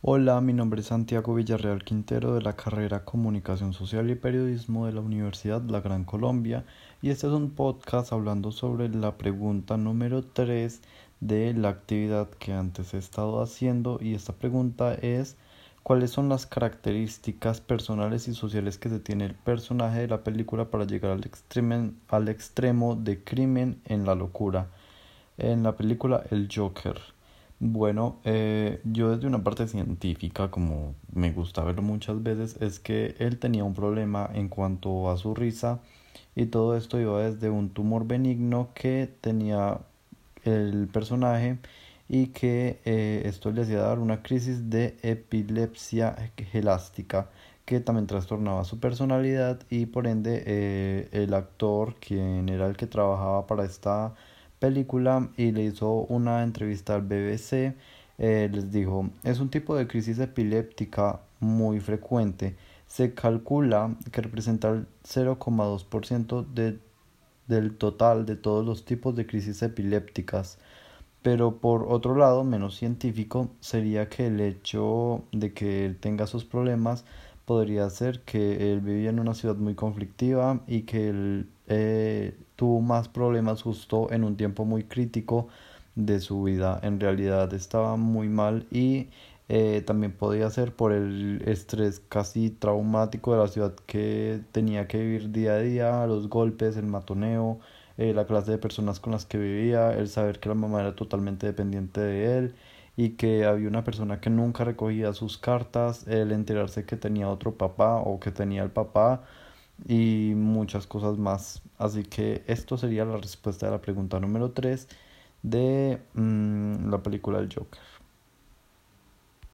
Hola, mi nombre es Santiago Villarreal Quintero de la carrera Comunicación Social y Periodismo de la Universidad La Gran Colombia y este es un podcast hablando sobre la pregunta número 3 de la actividad que antes he estado haciendo y esta pregunta es ¿cuáles son las características personales y sociales que se tiene el personaje de la película para llegar al, al extremo de crimen en la locura? En la película El Joker. Bueno, eh, yo desde una parte científica, como me gusta verlo muchas veces, es que él tenía un problema en cuanto a su risa y todo esto iba desde un tumor benigno que tenía el personaje y que eh, esto le hacía dar una crisis de epilepsia gelástica que también trastornaba su personalidad y por ende eh, el actor, quien era el que trabajaba para esta película y le hizo una entrevista al BBC. Eh, les dijo, es un tipo de crisis epiléptica muy frecuente. Se calcula que representa el 0,2% de, del total de todos los tipos de crisis epilépticas. Pero por otro lado, menos científico, sería que el hecho de que él tenga sus problemas podría ser que él vivía en una ciudad muy conflictiva y que él eh, tuvo más problemas justo en un tiempo muy crítico de su vida. En realidad estaba muy mal y eh, también podía ser por el estrés casi traumático de la ciudad que tenía que vivir día a día, los golpes, el matoneo, eh, la clase de personas con las que vivía, el saber que la mamá era totalmente dependiente de él y que había una persona que nunca recogía sus cartas, el enterarse que tenía otro papá o que tenía el papá y muchas cosas más. Así que esto sería la respuesta a la pregunta número 3 de mm, la película El Joker.